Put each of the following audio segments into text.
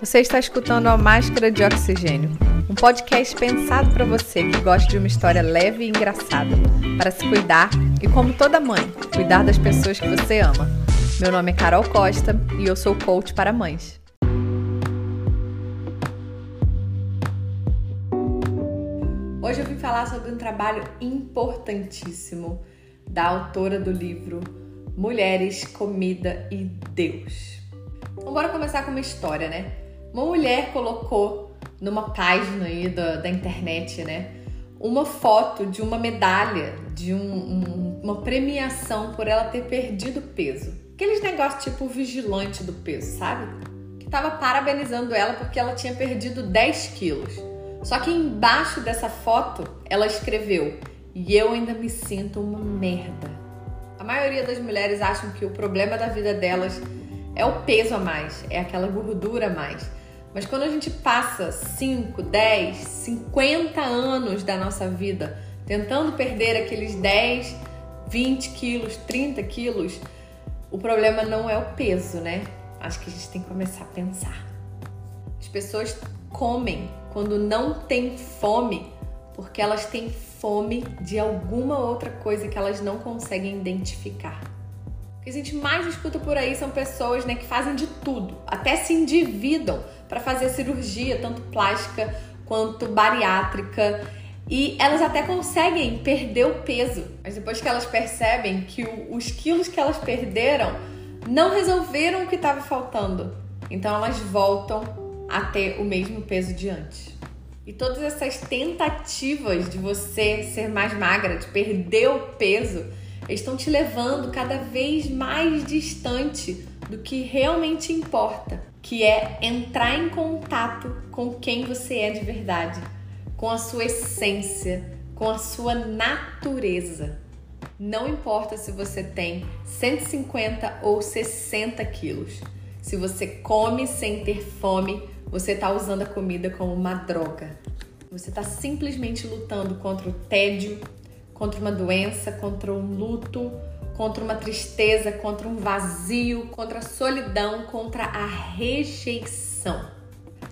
Você está escutando a Máscara de Oxigênio, um podcast pensado para você que gosta de uma história leve e engraçada, para se cuidar e, como toda mãe, cuidar das pessoas que você ama. Meu nome é Carol Costa e eu sou coach para mães. Hoje eu vim falar sobre um trabalho importantíssimo da autora do livro Mulheres, Comida e Deus. Então, bora começar com uma história, né? Uma mulher colocou numa página aí da, da internet, né? Uma foto de uma medalha, de um, um, uma premiação por ela ter perdido peso. Aqueles negócios tipo vigilante do peso, sabe? Que tava parabenizando ela porque ela tinha perdido 10 quilos. Só que embaixo dessa foto ela escreveu: E eu ainda me sinto uma merda. A maioria das mulheres acham que o problema da vida delas é o peso a mais, é aquela gordura a mais. Mas quando a gente passa 5, 10, 50 anos da nossa vida tentando perder aqueles 10, 20 quilos, 30 quilos, o problema não é o peso, né? Acho que a gente tem que começar a pensar. As pessoas comem quando não têm fome porque elas têm fome de alguma outra coisa que elas não conseguem identificar. Que a gente mais escuta por aí são pessoas né, que fazem de tudo, até se endividam para fazer cirurgia, tanto plástica quanto bariátrica. E elas até conseguem perder o peso, mas depois que elas percebem que o, os quilos que elas perderam não resolveram o que estava faltando, então elas voltam a ter o mesmo peso de antes. E todas essas tentativas de você ser mais magra, de perder o peso, estão te levando cada vez mais distante do que realmente importa, que é entrar em contato com quem você é de verdade, com a sua essência, com a sua natureza. Não importa se você tem 150 ou 60 quilos. Se você come sem ter fome, você está usando a comida como uma droga. Você está simplesmente lutando contra o tédio, contra uma doença, contra um luto, contra uma tristeza, contra um vazio, contra a solidão, contra a rejeição.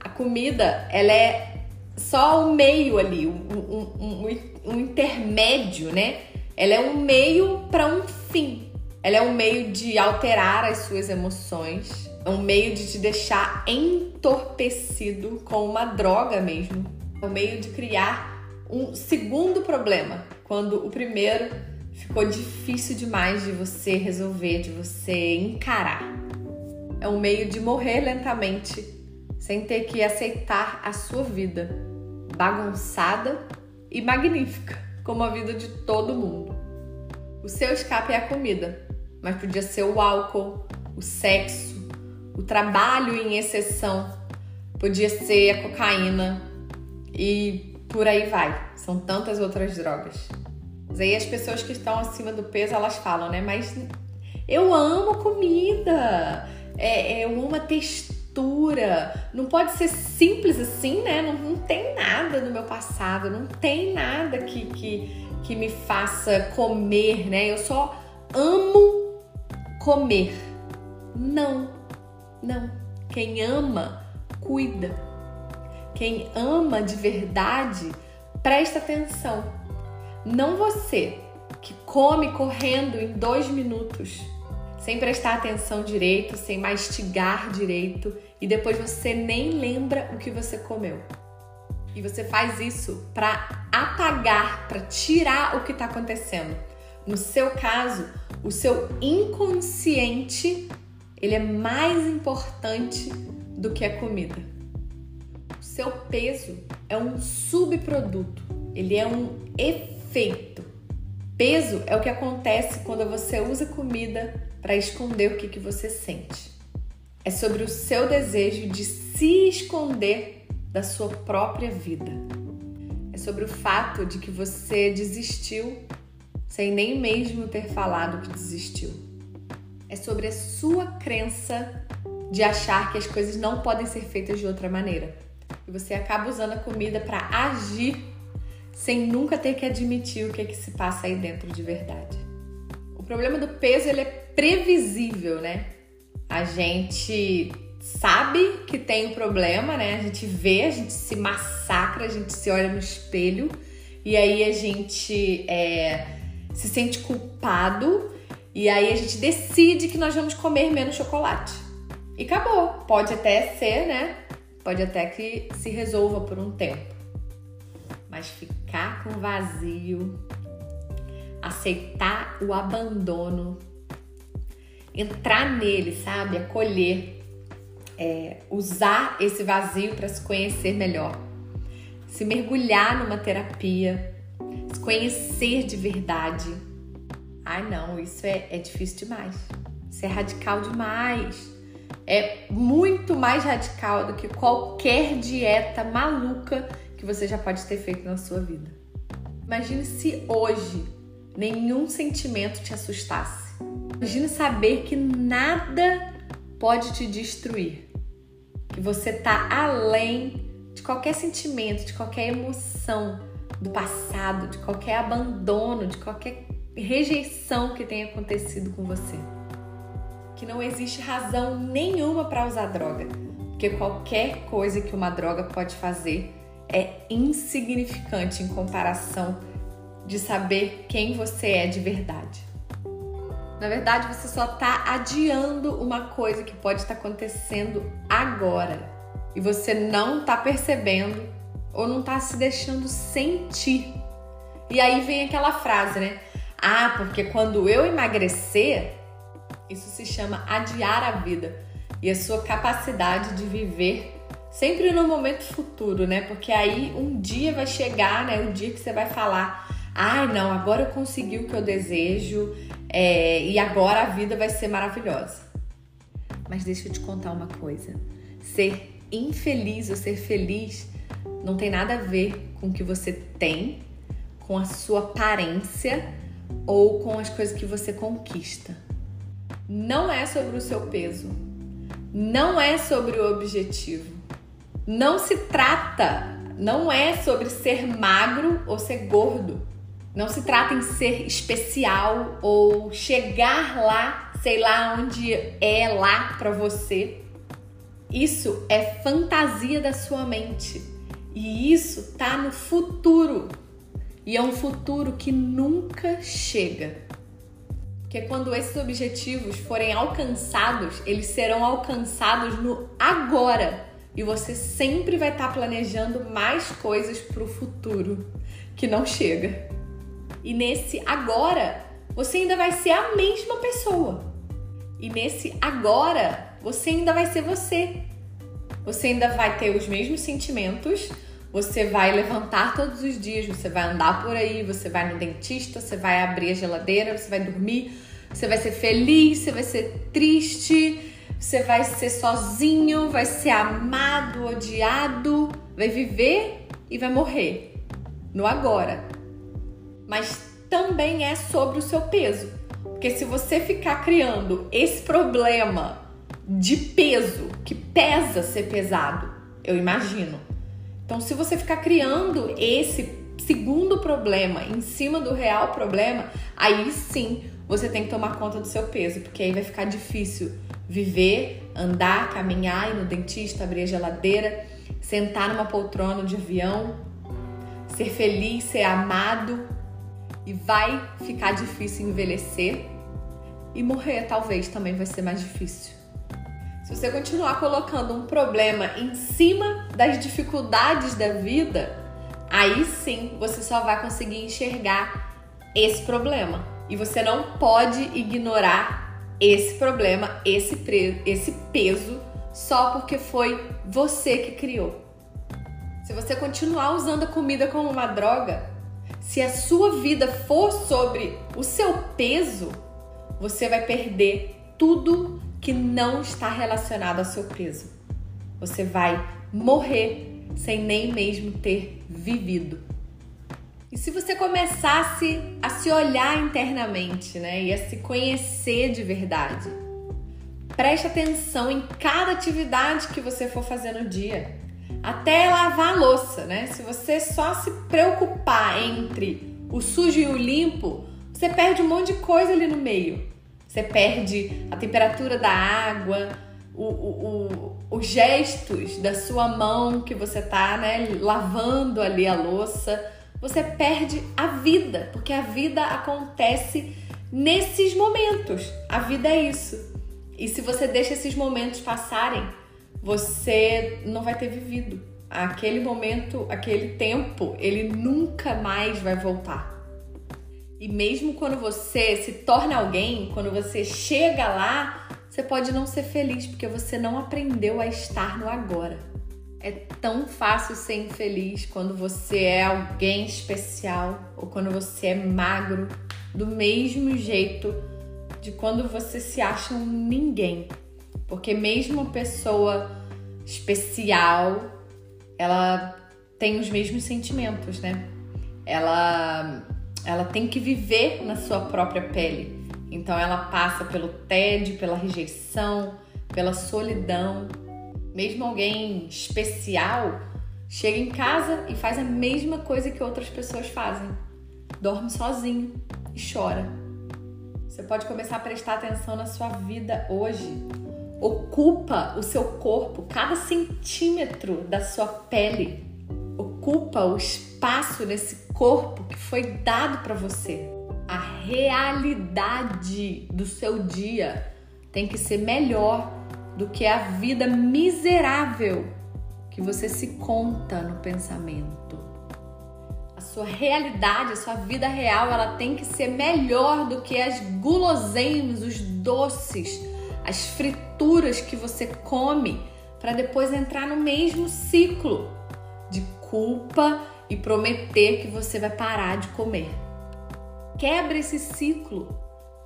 A comida, ela é só o meio ali, um, um, um, um intermédio, né? Ela é um meio para um fim. Ela é um meio de alterar as suas emoções, é um meio de te deixar entorpecido com uma droga mesmo. É um meio de criar um segundo problema, quando o primeiro ficou difícil demais de você resolver, de você encarar. É um meio de morrer lentamente, sem ter que aceitar a sua vida bagunçada e magnífica, como a vida de todo mundo. O seu escape é a comida, mas podia ser o álcool, o sexo, o trabalho em exceção, podia ser a cocaína e por aí vai. São tantas outras drogas. Mas aí as pessoas que estão acima do peso, elas falam, né? Mas eu amo comida, é, é, eu amo a textura. Não pode ser simples assim, né? Não, não tem nada no meu passado, não tem nada que, que, que me faça comer, né? Eu só amo comer. Não, não. Quem ama, cuida. Quem ama de verdade, presta atenção. Não você que come correndo em dois minutos, sem prestar atenção direito, sem mastigar direito e depois você nem lembra o que você comeu. E você faz isso para apagar, para tirar o que está acontecendo. No seu caso, o seu inconsciente ele é mais importante do que a comida. Seu peso é um subproduto, ele é um efeito. Peso é o que acontece quando você usa comida para esconder o que, que você sente. É sobre o seu desejo de se esconder da sua própria vida. É sobre o fato de que você desistiu sem nem mesmo ter falado que desistiu é sobre a sua crença de achar que as coisas não podem ser feitas de outra maneira. E você acaba usando a comida para agir sem nunca ter que admitir o que é que se passa aí dentro de verdade. O problema do peso ele é previsível, né? A gente sabe que tem um problema, né? A gente vê, a gente se massacra, a gente se olha no espelho e aí a gente é, se sente culpado e aí a gente decide que nós vamos comer menos chocolate. E acabou. Pode até ser, né? Pode até que se resolva por um tempo. Mas ficar com vazio, aceitar o abandono, entrar nele, sabe? Acolher, é, usar esse vazio para se conhecer melhor, se mergulhar numa terapia, se conhecer de verdade. Ai, não, isso é, é difícil demais. Isso é radical demais. É muito mais radical do que qualquer dieta maluca que você já pode ter feito na sua vida. Imagine se hoje nenhum sentimento te assustasse. Imagine saber que nada pode te destruir. Que você tá além de qualquer sentimento, de qualquer emoção do passado, de qualquer abandono, de qualquer rejeição que tenha acontecido com você. Que não existe razão nenhuma para usar droga, porque qualquer coisa que uma droga pode fazer é insignificante em comparação de saber quem você é de verdade. Na verdade, você só está adiando uma coisa que pode estar tá acontecendo agora e você não está percebendo ou não está se deixando sentir. E aí vem aquela frase, né? Ah, porque quando eu emagrecer, isso se chama adiar a vida e a sua capacidade de viver sempre no momento futuro, né? Porque aí um dia vai chegar, né? O dia que você vai falar: ai, não, agora eu consegui o que eu desejo é, e agora a vida vai ser maravilhosa. Mas deixa eu te contar uma coisa: ser infeliz ou ser feliz não tem nada a ver com o que você tem, com a sua aparência ou com as coisas que você conquista. Não é sobre o seu peso, não é sobre o objetivo. Não se trata, não é sobre ser magro ou ser gordo. Não se trata em ser especial ou chegar lá, sei lá onde é lá para você. Isso é fantasia da sua mente. E isso tá no futuro. E é um futuro que nunca chega. Porque quando esses objetivos forem alcançados, eles serão alcançados no agora. E você sempre vai estar planejando mais coisas para o futuro que não chega. E nesse agora, você ainda vai ser a mesma pessoa. E nesse agora, você ainda vai ser você. Você ainda vai ter os mesmos sentimentos, você vai levantar todos os dias, você vai andar por aí, você vai no dentista, você vai abrir a geladeira, você vai dormir, você vai ser feliz, você vai ser triste, você vai ser sozinho, vai ser amado, odiado, vai viver e vai morrer no agora mas também é sobre o seu peso. Porque se você ficar criando esse problema de peso, que pesa ser pesado, eu imagino. Então, se você ficar criando esse segundo problema em cima do real problema, aí sim você tem que tomar conta do seu peso, porque aí vai ficar difícil viver, andar, caminhar, ir no dentista, abrir a geladeira, sentar numa poltrona de avião, ser feliz, ser amado, e vai ficar difícil envelhecer e morrer talvez também vai ser mais difícil. Se você continuar colocando um problema em cima das dificuldades da vida, aí sim você só vai conseguir enxergar esse problema. E você não pode ignorar esse problema, esse, esse peso, só porque foi você que criou. Se você continuar usando a comida como uma droga, se a sua vida for sobre o seu peso, você vai perder tudo que não está relacionado ao seu peso. Você vai morrer sem nem mesmo ter vivido. E se você começasse a se olhar internamente, né, e a se conhecer de verdade, preste atenção em cada atividade que você for fazer no dia até lavar a louça, né? Se você só se preocupar entre o sujo e o limpo, você perde um monte de coisa ali no meio. Você perde a temperatura da água, o, o, o, os gestos da sua mão que você tá, né, lavando ali a louça, você perde a vida, porque a vida acontece nesses momentos. A vida é isso. E se você deixa esses momentos passarem, você não vai ter vivido. Aquele momento, aquele tempo, ele nunca mais vai voltar. E mesmo quando você se torna alguém, quando você chega lá, você pode não ser feliz porque você não aprendeu a estar no agora. É tão fácil ser infeliz quando você é alguém especial ou quando você é magro, do mesmo jeito de quando você se acha um ninguém. Porque mesmo pessoa especial, ela tem os mesmos sentimentos, né? Ela ela tem que viver na sua própria pele. Então ela passa pelo tédio, pela rejeição, pela solidão. Mesmo alguém especial chega em casa e faz a mesma coisa que outras pessoas fazem. Dorme sozinho e chora. Você pode começar a prestar atenção na sua vida hoje. Ocupa o seu corpo, cada centímetro da sua pele. Ocupa o espaço nesse corpo que foi dado para você. A realidade do seu dia tem que ser melhor do que a vida miserável que você se conta no pensamento. A sua realidade, a sua vida real, ela tem que ser melhor do que as guloseimas, os doces, as frituras que você come para depois entrar no mesmo ciclo de culpa e prometer que você vai parar de comer. Quebra esse ciclo.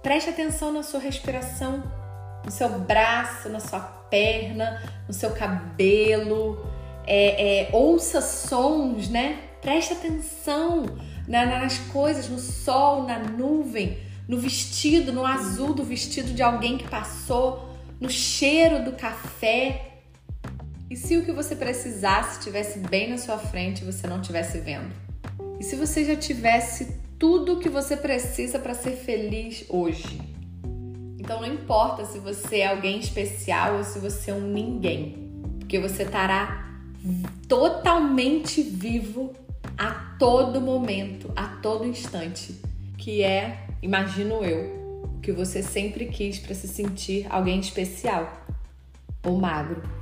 Preste atenção na sua respiração, no seu braço, na sua perna, no seu cabelo. É, é, ouça sons, né? Preste atenção nas coisas, no sol, na nuvem, no vestido, no azul do vestido de alguém que passou, no cheiro do café, e se o que você precisasse estivesse bem na sua frente e você não estivesse vendo? E se você já tivesse tudo o que você precisa para ser feliz hoje? Então não importa se você é alguém especial ou se você é um ninguém, porque você estará totalmente vivo a todo momento, a todo instante, que é, imagino eu, o que você sempre quis para se sentir alguém especial ou magro